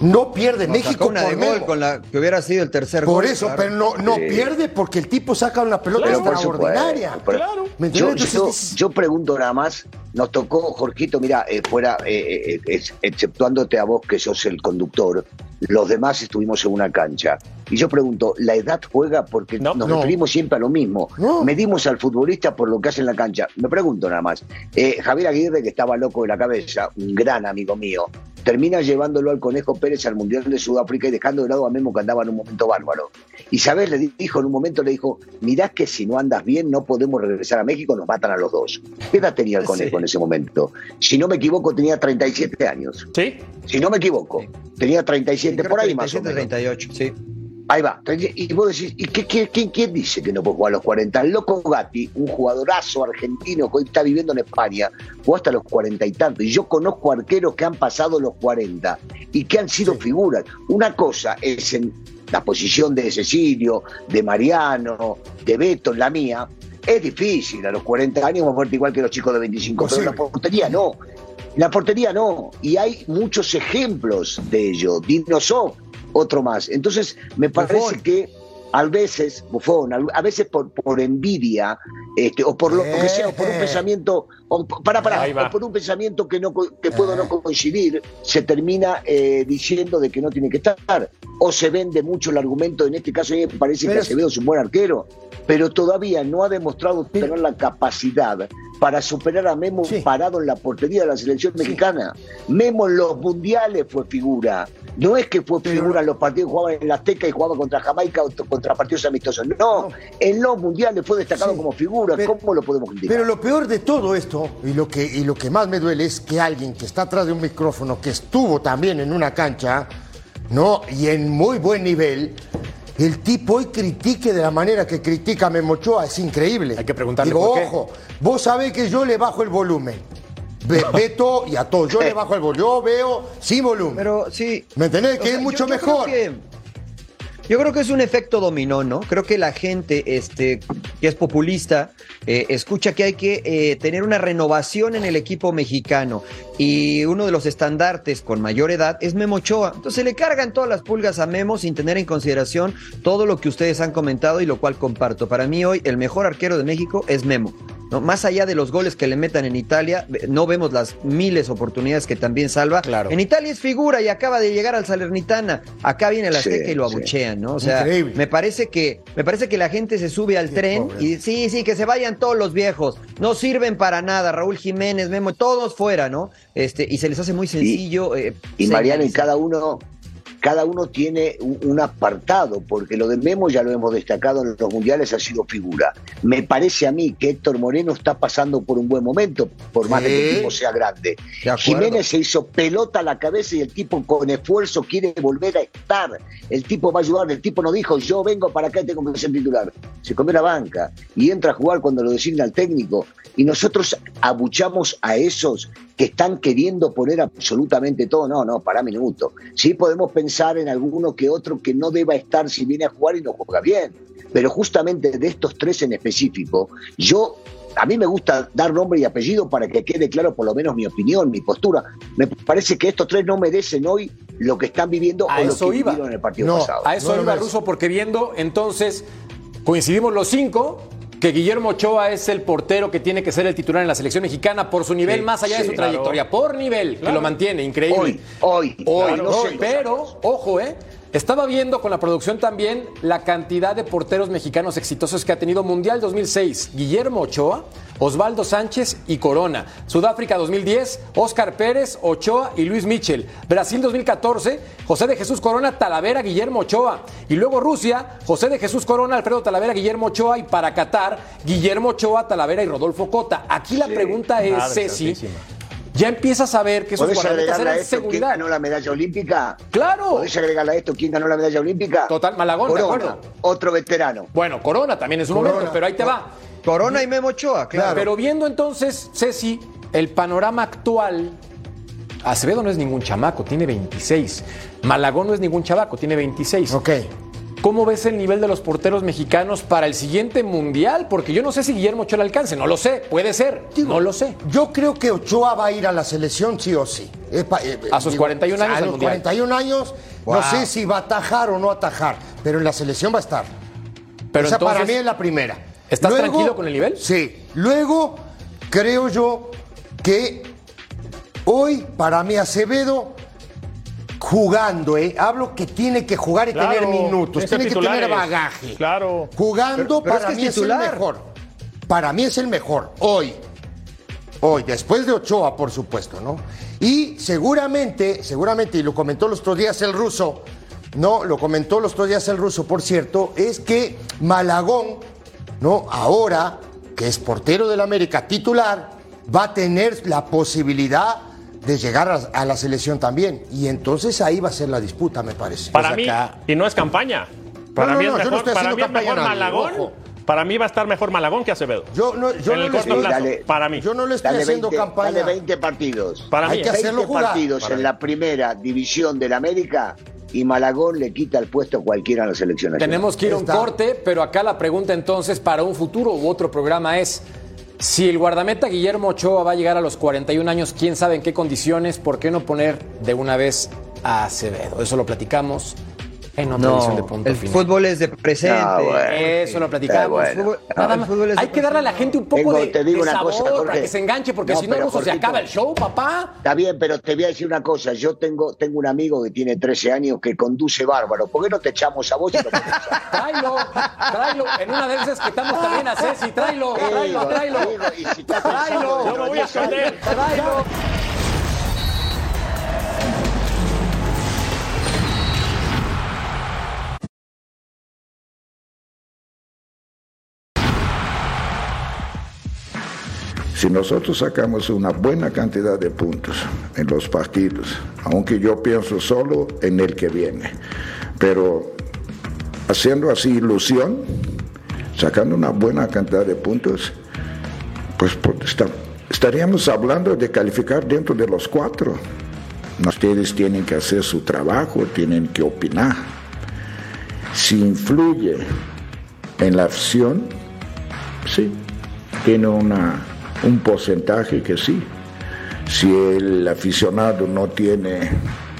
No pierde Nos México una por de gol Memo. con la que hubiera sido el tercer gol. Por eso, claro. pero no, no pierde porque el tipo saca una pelota por extraordinaria. Claro. ¿Me Yo, yo- yo pregunto nada más, nos tocó, Jorgito, mira, eh, fuera, eh, eh, ex- exceptuándote a vos que sos el conductor, los demás estuvimos en una cancha. Y yo pregunto, ¿la edad juega? Porque No. nos No. referimos siempre a lo mismo. No. Medimos al futbolista por lo que hace en la cancha. Me pregunto nada más. Eh, Javier Aguirre, que estaba loco de la cabeza, un gran amigo mío, termina llevándolo al Conejo Pérez al Mundial de Sudáfrica y dejando de lado a Memo que andaba en un momento bárbaro. Y sabes, le dijo en un momento, le dijo, mirá que si no andas bien no podemos regresar a México, nos matan a los dos. ¿Qué edad tenía el Conejo Sí. en ese momento? Si no me equivoco, tenía 37 años. ¿Sí? Si no me equivoco, tenía 37 Creo por ahí más o 37, menos. 38, sí. Ahí va. Y vos decís, ¿y qué, qué- quién, quién dice que no puede jugar a los 40? El loco Gatti, un jugadorazo argentino que hoy está viviendo en España, jugó hasta los 40 y tanto. Y yo conozco arqueros que han pasado los 40 y que han sido figuras. Una cosa es en la posición de Cecilio, de Mariano, de Beto, en la mía. Es difícil, a los 40 años vamos a muerto igual que los chicos de 25, pero en la portería no. En la portería no. Y hay muchos ejemplos de ello. Dinosov, otro más. Entonces, me parece Buffon. que a veces, Bufón, a veces por, por envidia, este, o por lo que sea, o por un Eh. pensamiento, o, para, para, o por un pensamiento que no que puedo no coincidir, se termina eh, diciendo de que no tiene que estar. O se vende mucho el argumento, en este caso a mí me parece Pero que Acevedo es un buen arquero, pero todavía no ha demostrado tener la capacidad para superar a Memo Sí. parado en la portería de la selección mexicana. Memo en los mundiales fue figura. No es que fue figura en los partidos, jugaba en la Azteca y jugaba contra Jamaica o contra partidos amistosos. No, en los mundiales fue destacado Sí, como figura. pero- ¿Cómo lo podemos criticar? Pero lo peor de todo esto, y lo, que, y lo que más me duele es que alguien que está atrás de un micrófono, que estuvo también en una cancha, ¿no? Y en muy buen nivel, el tipo hoy critique de la manera que critica a Memo Ochoa, es increíble. Hay que preguntarle Digo, por qué. ojo, vos sabés que yo le bajo el volumen. [LAUGHS] Beto y a todos, yo le bajo el volumen, yo veo sin volumen. Pero sí. ¿Me entendés? O Que sea, es mucho yo- yo creo mejor. que- yo creo que es un efecto dominó, ¿no? Creo que la gente este, que es populista eh, escucha que hay que eh, tener una renovación en el equipo mexicano y uno de los estandartes con mayor edad es Memo Ochoa. Entonces le cargan todas las pulgas a Memo sin tener en consideración todo lo que ustedes han comentado y lo cual comparto. Para mí hoy el mejor arquero de México es Memo. ¿no? Más allá de los goles que le metan en Italia, no vemos las miles de oportunidades que también salva. Claro. En Italia es figura y acaba de llegar al Salernitana. Acá viene la Sí, Azteca y lo sí. ¿No? O sea, Increíble. me parece que me parece que la gente se sube al tren pobre. y sí, sí, que se vayan todos los viejos. No sirven para nada. Raúl Jiménez, Memo, todos fuera, ¿no? Este, y se les hace muy sencillo. eh, Y Mariano, y cada uno, cada uno tiene un, un apartado, porque lo de Memo ya lo hemos destacado en los mundiales, ha sido figura. Me parece a mí que Héctor Moreno está pasando por un buen momento, por más de que el tipo sea grande. Jiménez se hizo pelota a la cabeza y el tipo con esfuerzo quiere volver a estar. El tipo va a ayudar, el tipo no dijo, yo vengo para acá y tengo que ser titular. Se comió la banca y entra a jugar cuando lo designa el técnico. Y nosotros abuchamos a esos que están queriendo poner absolutamente todo. No, no, para minuto. Sí podemos pensar en alguno que otro que no deba estar si viene a jugar y no juega bien. Pero justamente de estos tres en específico, yo a mí me gusta dar nombre y apellido para que quede claro por lo menos mi opinión, mi postura. Me parece que estos tres no merecen hoy lo que están viviendo A o lo eso que iba. vivieron en el partido No, pasado. A eso No lo iba. Ruso, porque viendo entonces, coincidimos los cinco, que Guillermo Ochoa es el portero que tiene que ser el titular en la selección mexicana por su nivel, Sí, más allá de su trayectoria, por nivel, que lo mantiene, increíble. Hoy, hoy, Hoy, claro, no hoy. pero, ojo, ¿eh? Estaba viendo con la producción también la cantidad de porteros mexicanos exitosos que ha tenido Mundial 2006. Guillermo Ochoa, Osvaldo Sánchez y Corona. Sudáfrica 2010, Oscar Pérez, Ochoa y Luis Michel. Brasil 2014, José de Jesús Corona, Talavera, Guillermo Ochoa. Y luego Rusia, José de Jesús Corona, Alfredo Talavera, Guillermo Ochoa. Y para Qatar, Guillermo Ochoa, Talavera y Rodolfo Cota. Aquí la pregunta es, Ceci. Ya empiezas a ver que esos ¿Podés guardametas eran esto quién seguridad. ganó la medalla olímpica? Claro. ¿Podés agregarle a esto quién ganó la medalla olímpica? Total, Malagón, de Corona, acuerdo. otro veterano. Bueno, Corona también en su Corona. momento, pero ahí te va. Corona y Memo Ochoa, claro. Pero viendo entonces, Ceci, el panorama actual, Acevedo no es ningún chamaco, tiene 26. Malagón no es ningún chavaco, tiene 26. Ok. ¿Cómo ves el nivel de los porteros mexicanos para el siguiente mundial? Porque yo no sé si Guillermo Ochoa le alcance, no lo sé, puede ser, no lo sé. Yo creo que Ochoa va a ir a la selección sí o sí. Eh, A sus 41 años A los Mundial. 41 años, Wow. no sé si va a atajar o no atajar, pero en la selección va a estar. Pero Esa para entonces- mí es la primera. ¿Estás tranquilo con el nivel? Sí. Luego, creo yo que hoy, para mí, Acevedo, jugando, ¿eh? Hablo que tiene que jugar y Claro, tener minutos, tiene que tener bagaje. Claro. Jugando Pero- pero para es que mí es es, el mejor. Para mí es el mejor, hoy. Hoy, después de Ochoa, por supuesto, ¿no? Y seguramente, seguramente, y lo comentó los otros días el ruso, no, lo comentó los otros días el ruso, por cierto, es que Malagón, ¿no? Ahora, que es portero del América titular, va a tener la posibilidad de llegar a, a la selección también. Y entonces ahí va a ser la disputa, me parece. Para Pues mí, acá- y no es campaña. Para no, mí no, es no mejor, estoy para mí es campaña mejor Malagón. ojo. Para mí va a estar mejor Malagón que Acevedo. Yo no, yo en no el corto estoy- plazo, Dale. para mí. Yo no le estoy Dale haciendo 20, campaña. dale 20 partidos. Para Hay mí. que 20 hacerlo jugar. partidos Para en mí. la primera división del América y Malagón le quita el puesto a cualquiera en la selección. Tenemos que ir a un corte, pero acá la pregunta entonces para un futuro u otro programa es, si el guardameta Guillermo Ochoa va a llegar a los 41 años, quién sabe en qué condiciones, ¿por qué no poner de una vez a Acevedo? Eso lo platicamos en otra edición de Punto el Final. fútbol es de presente. Ah, bueno. Eso lo platicamos. Bueno. Fútbol- El nada más. fútbol es de Hay que darle a la gente un poco Tengo- de, te digo de una sabor cosa, para que se enganche, porque No, si no, se acaba el show, papá. Está bien, pero te voy a decir una cosa. Yo tengo, tengo un amigo que tiene 13 años que conduce bárbaro. ¿Por qué no te echamos a vos y [LAUGHS] Tráelo, tráelo. En una de esas que estamos también a Ceci, tráelo, tráelo, tráelo. y si Tráelo. Yo me voy a dentro de 10 años, esconder. Tráelo. Si nosotros sacamos una buena cantidad de puntos en los partidos, aunque yo pienso solo en el que viene, pero haciendo así ilusión, sacando una buena cantidad de puntos, pues, pues estaríamos hablando de calificar dentro de los cuatro. Ustedes tienen que hacer su trabajo, tienen que opinar. Si influye en la acción, sí, tiene una, un porcentaje que sí. Si el aficionado no tiene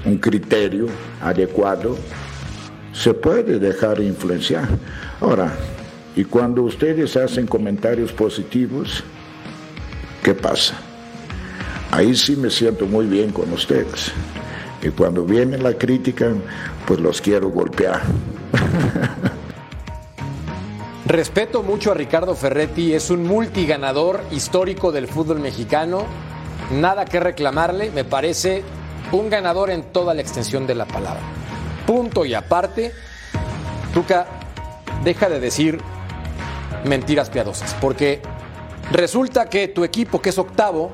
un criterio adecuado, se puede dejar influenciar. Ahora, y cuando ustedes hacen comentarios positivos, ¿qué pasa? Ahí sí me siento muy bien con ustedes. Y cuando viene la crítica, pues los quiero golpear. [LAUGHS] Respeto mucho a Ricardo Ferretti, es un multiganador histórico del fútbol mexicano. Nada que reclamarle, me parece un ganador en toda la extensión de la palabra. Punto y aparte, Tuca, deja de decir mentiras piadosas, porque resulta que tu equipo, que es octavo,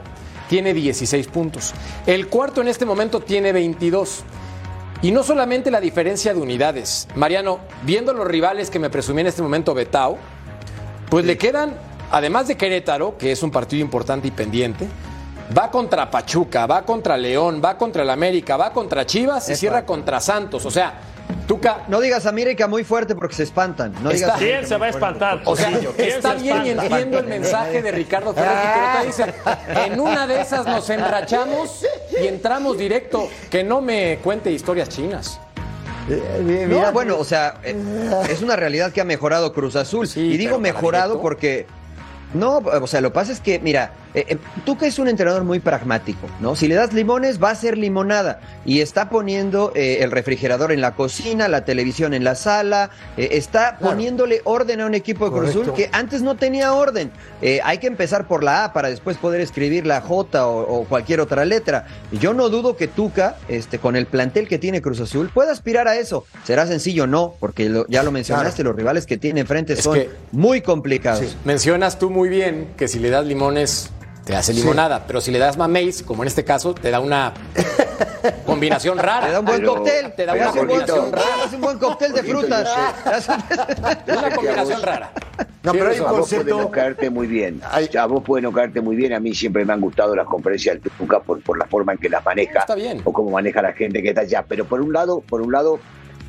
tiene 16 puntos. El cuarto en este momento tiene 22. Y no solamente la diferencia de unidades. Mariano, viendo los rivales que me presumí en este momento Betao, pues le quedan, además de Querétaro, que es un partido importante y pendiente, va contra Pachuca, va contra León, va contra el América, va contra Chivas y cierra contra Santos. O sea, Tuca, No digas América muy fuerte porque se espantan. No digas ¿Quién se va a espantar? o sea, está se bien y entiendo el mensaje de Ricardo Ferretti, pero te dice, en una de esas nos enrachamos y entramos directo. Que no me cuente historias chinas. No, bueno, o sea, eh, es una realidad que ha mejorado Cruz Azul. Sí, y digo mejorado porque. No, o sea, lo que pasa es que, mira, eh, eh, tú que es un entrenador muy pragmático, ¿no? Si le das limones, va a ser limonada. Y está poniendo eh, el refrigerador en la cocina, la televisión en la sala, eh, está poniéndole orden a un equipo de Cruz Azul que antes no tenía orden. Hay que empezar por la A para después poder escribir la J o, o cualquier otra letra. Yo no dudo que Tuca, este, con el plantel que tiene Cruz Azul, pueda aspirar a eso. ¿Será sencillo? No, porque lo- ya lo mencionaste, los rivales que tiene enfrente Es son que- muy complicados. Mencionas tú muy bien que si le das limones te hace limonada, pero si le das mameis, como en este caso, te da una [LAUGHS] combinación rara. Te da un buen Pero- cóctel, te da una buen combinación rara. hace un buen cóctel de frutas. Es una combinación rara. No, pero hay un A vos puede no concepto. caerte muy bien. A vos puede no caerte muy bien. A mí siempre me han gustado las conferencias del Tuca por, por la forma en que las maneja. Está bien. O cómo maneja la gente que está allá. Pero por un lado, por un lado,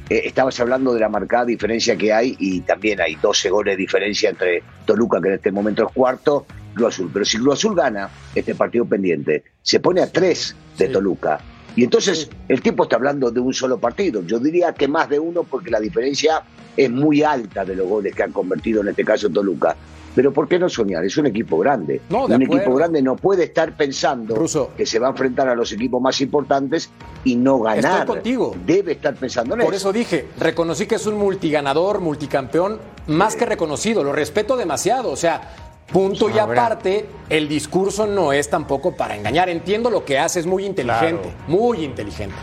eh, estabas hablando de la marcada diferencia que hay y también hay 12 goles de diferencia entre Toluca, que en este momento es cuarto, Cruz Azul. Pero si Cruz Azul gana este partido pendiente, se pone a 3 de Toluca. Y entonces el tipo está hablando de un solo partido. Yo diría que más de uno porque la diferencia es muy alta de los goles que han convertido en este caso Toluca. Pero ¿por qué no soñar? Es un equipo grande. No, un acuerdo. equipo grande no puede estar pensando que se va a enfrentar a los equipos más importantes y no ganar. Estoy contigo. Debe estar pensando en Por eso. eso dije, reconocí que es un multiganador, multicampeón, más que reconocido, lo respeto demasiado. O sea, punto y aparte, el discurso no es tampoco para engañar. Entiendo lo que hace, es muy inteligente, Claro. muy inteligente.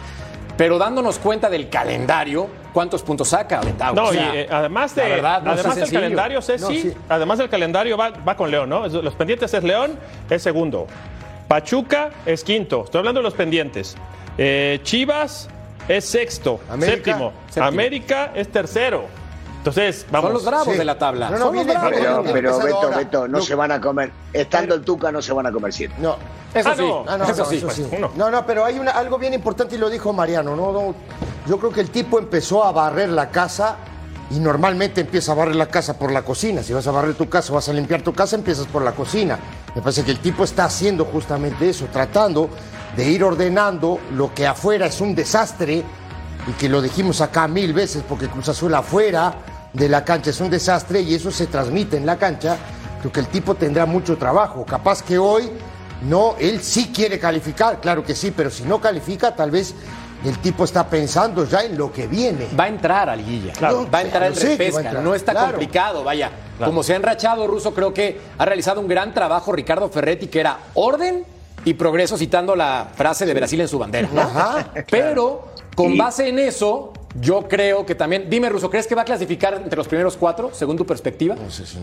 Pero dándonos cuenta del calendario, ¿cuántos puntos saca Betao? No, O sea, y eh, además, de, la verdad, no además del calendario, Ceci, No, sí. además del calendario va, va con León, ¿no? Los pendientes es León, es segundo. Pachuca es quinto. Estoy hablando de los pendientes. Eh, Chivas es sexto, América, séptimo. séptimo. América es tercero. Entonces, vamos. Son los bravos Sí. de la tabla. No, no, Son los bravos. Pero, Beto, ahora. Beto, no se van a comer. Estando el Tuca no se van a comer siete. No, Eso Ah, sí, no. Ah, no, eso no, sí. eso sí. uno. No, no, pero hay una, algo bien importante y lo dijo Mariano, ¿no? No, Yo creo que el tipo empezó a barrer la casa y normalmente empieza a barrer la casa por la cocina. Si vas a barrer tu casa, vas a limpiar tu casa, empiezas por la cocina. Me parece que el tipo está haciendo justamente eso, tratando de ir ordenando lo que afuera es un desastre y que lo dijimos acá mil veces porque Cruz Azul afuera de la cancha es un desastre y eso se transmite en la cancha. Creo que el tipo tendrá mucho trabajo. Capaz que hoy no, él sí quiere calificar, claro que sí, pero si no califica, tal vez el tipo está pensando ya en lo que viene. Va a entrar a liguilla. Claro. Va a entrar en a repesca. entrar, No está claro. complicado, vaya. Como se ha enrachado Russo, creo que ha realizado un gran trabajo Ricardo Ferretti, que era orden y progreso, citando la frase de Brasil en su bandera. Ajá, Pero con Y- base en eso, Yo creo que también. Dime, Ruso, ¿crees que va a clasificar entre los primeros cuatro, según tu perspectiva? No sé si-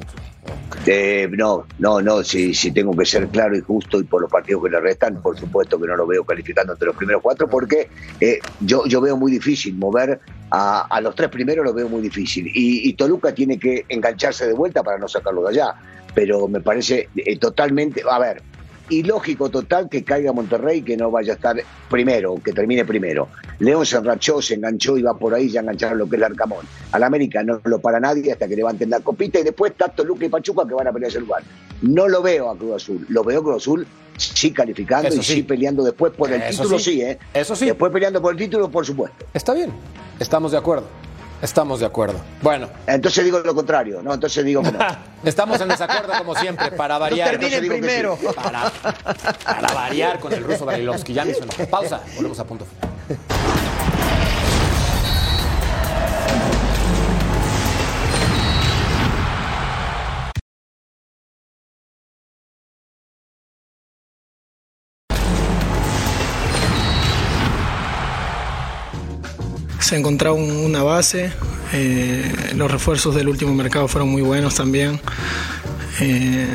Eh, no, no, no, si, si tengo que ser claro y justo y por los partidos que le restan, por supuesto que no lo veo calificando entre los primeros cuatro porque eh, yo, yo veo muy difícil mover a, a los tres primeros, lo veo muy difícil. Y, y Toluca tiene que engancharse de vuelta para no sacarlo de allá. Pero me parece eh, totalmente, a ver, ilógico total que caiga Monterrey que no vaya a estar primero, que termine primero. León se enrachó, se enganchó y va por ahí, ya engancharon lo que es el Arcamón. Al América no lo para nadie hasta que levanten la copita y después está Toluca y Pachuca que van a pelear ese lugar. No lo veo a Cruz Azul, lo veo a Cruz Azul sí calificando Eso y sí. sí peleando después por el Eso título, sí. sí, ¿eh? Eso sí. Después peleando por el título, por supuesto. Está bien. Estamos de acuerdo. Estamos de acuerdo. Bueno, Entonces digo lo contrario, ¿no? Entonces digo que no. [LAUGHS] estamos en desacuerdo como siempre, para No variar. que sí. primero. Para, para variar con el ruso Barilovsky. Ya me hizo enojar. Pausa. Volvemos a punto final. Se encontraba un- una base. eh, los refuerzos del último mercado fueron muy buenos también. Eh,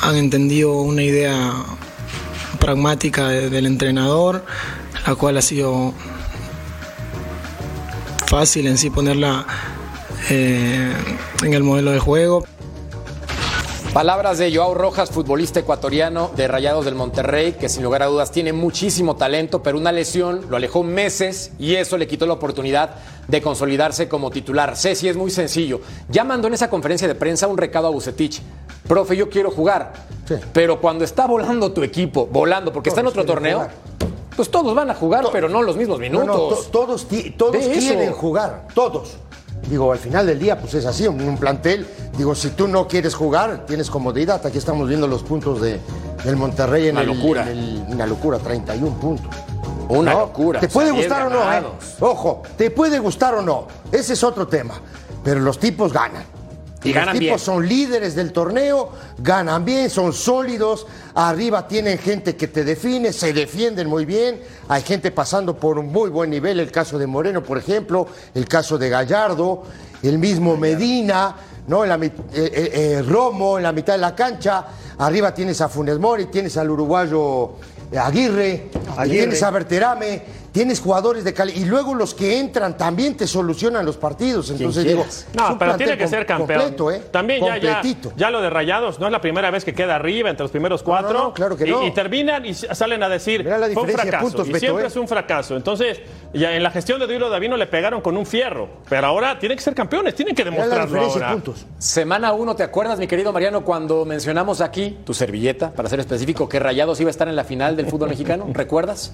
han entendido una idea pragmática de- del entrenador, la cual ha sido fácil en sí ponerla eh, en el modelo de juego. Palabras de Joao Rojas, futbolista ecuatoriano de Rayados del Monterrey, que sin lugar a dudas tiene muchísimo talento, pero una lesión lo alejó meses y eso le quitó la oportunidad de consolidarse como titular. Ceci es muy sencillo. Ya mandó en esa conferencia de prensa un recado a Bucetich. Profe, yo quiero jugar. Sí. Pero cuando está volando tu equipo, volando, porque está en otro torneo, jugar. pues todos van a jugar, pero no los mismos minutos. no, to- todos, todos quieren jugar, todos. Digo, al final del día, pues es así, en un plantel. Digo, si tú no quieres jugar, tienes comodidad. Aquí estamos viendo los puntos de, del Monterrey en Una el- locura. en el- una locura, 31 puntos. Una ¿no? locura. Te puede 10 gustar o no, ¿eh? Ojo, te puede gustar o no. Ese es otro tema. Pero los tipos ganan. Y los ganan tipos bien. son líderes del torneo, ganan bien, son sólidos, arriba tienen gente que te define, se defienden muy bien, hay gente pasando por un muy buen nivel, el caso de Moreno, por ejemplo, el caso de Gallardo, el mismo Medina, ¿no? En la, eh, eh, eh, Romo en la mitad de la cancha, arriba tienes a Funes Mori, tienes al uruguayo Aguirre, Aguirre. tienes a Berterame, tienes jugadores de calidad, y luego los que entran también te solucionan los partidos, entonces digo, No, pero tiene que ser campeón. completo, ¿eh? También ya, ya, Completito. ya lo de Rayados no es la primera vez que queda arriba entre los primeros cuatro. no, claro que y, no. y terminan y salen a decir Mira la fue un fracaso. puntos, y Beto, siempre ¿eh? es un fracaso. Entonces, ya en la gestión de Duilo Davino le pegaron con un fierro. Pero ahora tienen que ser campeones, tienen que Mira la demostrarlo ahora. puntos. Semana 1, ¿te acuerdas, mi querido Mariano, cuando mencionamos aquí tu servilleta, para ser específico, que Rayados iba a estar en la final del fútbol mexicano? ¿Recuerdas?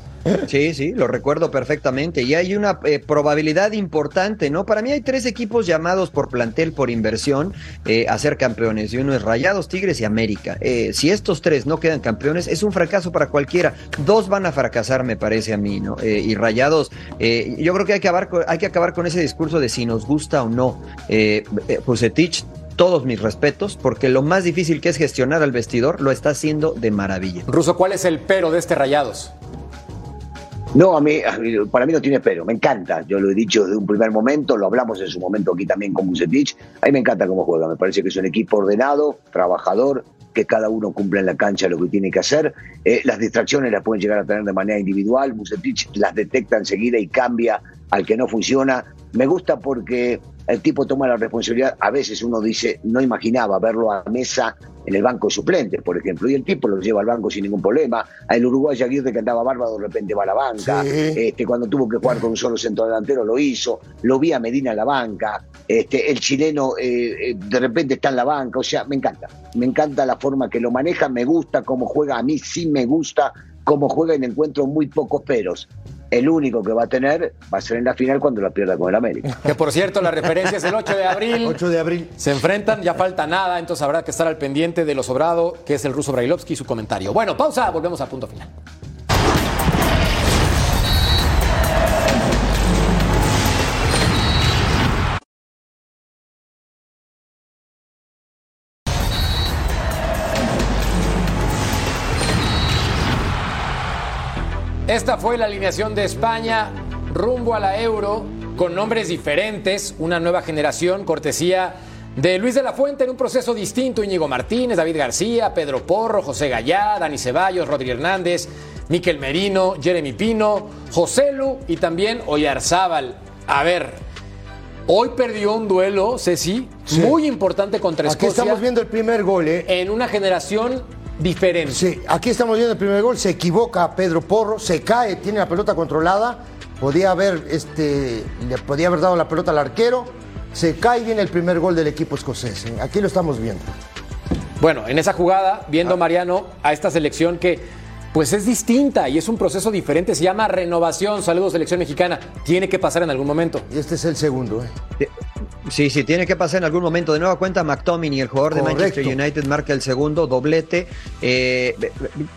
Sí, sí, lo recuerdo perfectamente. Y hay una eh, probabilidad importante, ¿no? Para mí hay tres equipos llamados por plantel, por inversión, eh, a ser campeones. Y uno es Rayados, Tigres y América. Eh, si estos tres no quedan campeones, es un fracaso para cualquiera. Dos van a fracasar, me parece a mí, ¿no? Y Rayados, yo creo que hay que, acabar con, hay que acabar con ese discurso de si nos gusta o no. Eh, todos mis respetos, porque lo más difícil que es gestionar al vestidor lo está haciendo de maravilla. Ruso, ¿cuál es el pero de este Rayados? No, a mí, para mí no tiene pero, me encanta. Yo lo he dicho desde un primer momento, lo hablamos en su momento aquí también con Bucetich. A mí me encanta cómo juega, me parece que es un equipo ordenado, trabajador, que cada uno cumple en la cancha lo que tiene que hacer. Eh, las distracciones las pueden llegar a tener de manera individual, Bucetich las detecta enseguida y cambia al que no funciona. Me gusta porque el tipo toma la responsabilidad. A veces uno dice, no imaginaba verlo a mesa en el banco de suplentes, por ejemplo, y el tipo lo lleva al banco sin ningún problema. El uruguayo Aguirre que andaba bárbaro de repente va a la banca. Sí. Este, cuando tuvo que jugar con un solo centro delantero lo hizo. Lo vi a Medina en la banca. Este, el chileno eh, eh, de repente está en la banca. O sea, me encanta. Me encanta la forma que lo maneja. Me gusta cómo juega. A mí sí me gusta cómo juega y le encuentro muy pocos peros. El único que va a tener va a ser en la final cuando la pierda con el América. [LAUGHS] Que por cierto, la referencia es el 8 de abril. 8 de abril. Se enfrentan, ya falta nada, entonces habrá que estar al pendiente de lo sobrado, que es el ruso Brailovsky y su comentario. Bueno, pausa, volvemos a punto final. Esta fue la alineación de España. rumbo a la Euro con nombres diferentes, una nueva generación, cortesía de Luis de la Fuente en un proceso distinto, Íñigo Martínez, David García, Pedro Porro, José Gallá, Dani Ceballos, Rodri Hernández, Miquel Merino, Jeremy Pino, José Lu y también Oyarzábal. A ver, hoy perdió un duelo, Ceci, Sí. muy importante contra Aquí Escocia estamos viendo el primer gol, ¿eh? en una generación diferente. Sí, aquí estamos viendo el primer gol, se equivoca Pedro Porro, se cae, tiene la pelota controlada, podía haber, este, le podía haber dado la pelota al arquero, se cae y viene el primer gol del equipo escocés. ¿eh? Aquí lo estamos viendo. Bueno, en esa jugada, viendo Mariano a esta selección que pues es distinta y es un proceso diferente, se llama renovación. Saludos, selección mexicana. Tiene que pasar en algún momento. Y este es el segundo, ¿eh? Sí, sí, tiene que pasar en algún momento. De nueva cuenta, McTominay, el jugador de. Manchester United, marca el segundo doblete. Eh,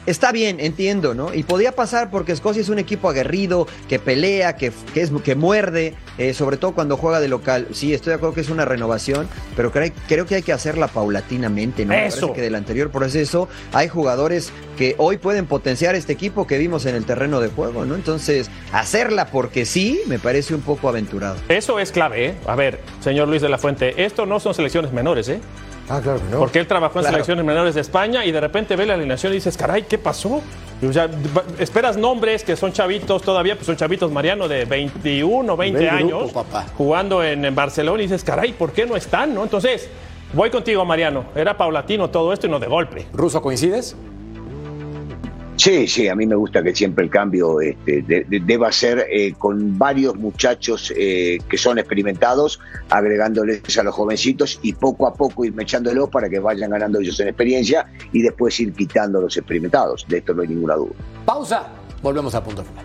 está bien, entiendo, ¿no? Y podía pasar porque Escocia es un equipo aguerrido, que pelea, que, que, es, que muerde, eh, sobre todo cuando juega de local. Sí, estoy de acuerdo que es una renovación, pero creo, creo que hay que hacerla paulatinamente, ¿no? Eso. parece que del anterior proceso hay jugadores que hoy pueden potenciar este equipo que vimos en el terreno de juego, ¿no? Entonces, hacerla porque sí, me parece un poco aventurado. Eso es clave, ¿eh? A ver, señor Luis de la Fuente, esto no son selecciones menores, ¿eh? Ah, claro que no. Porque él trabajó en Claro. selecciones menores de España y de repente ve la alineación y dices, caray, ¿qué pasó? Y, o sea, esperas nombres que son chavitos todavía, pues son chavitos Mariano de 21, 20 Ve el años, grupo, papá. jugando en, en Barcelona y dices, caray, ¿por qué no están? ¿no? Entonces, voy contigo, Mariano. Era paulatino todo esto y no de golpe. Ruso, ¿coincides? Sí, sí, a mí me gusta que siempre el cambio este, de- de- deba ser eh, con varios muchachos eh, que son experimentados, agregándoles a los jovencitos y poco a poco ir mechándolos para que vayan ganando ellos en experiencia y después ir quitando a los experimentados. De esto no hay ninguna duda. Pausa. Volvemos a punto final.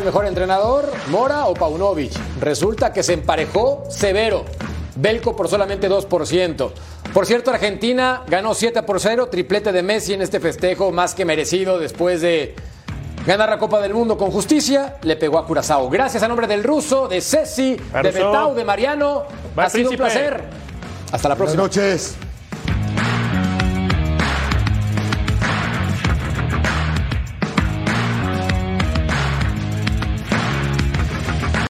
¿Quién es mejor entrenador, Mora o Paunovic? Resulta que se emparejó severo. Belco por solamente 2%. Por cierto, Argentina ganó 7 por 0, triplete de Messi en este festejo más que merecido después de ganar la Copa del Mundo con justicia. Le pegó a Curazao. Gracias a nombre del ruso, de Ceci, de. Betao, de Mariano. Ha sido un placer. Hasta la Buenas próxima. noches.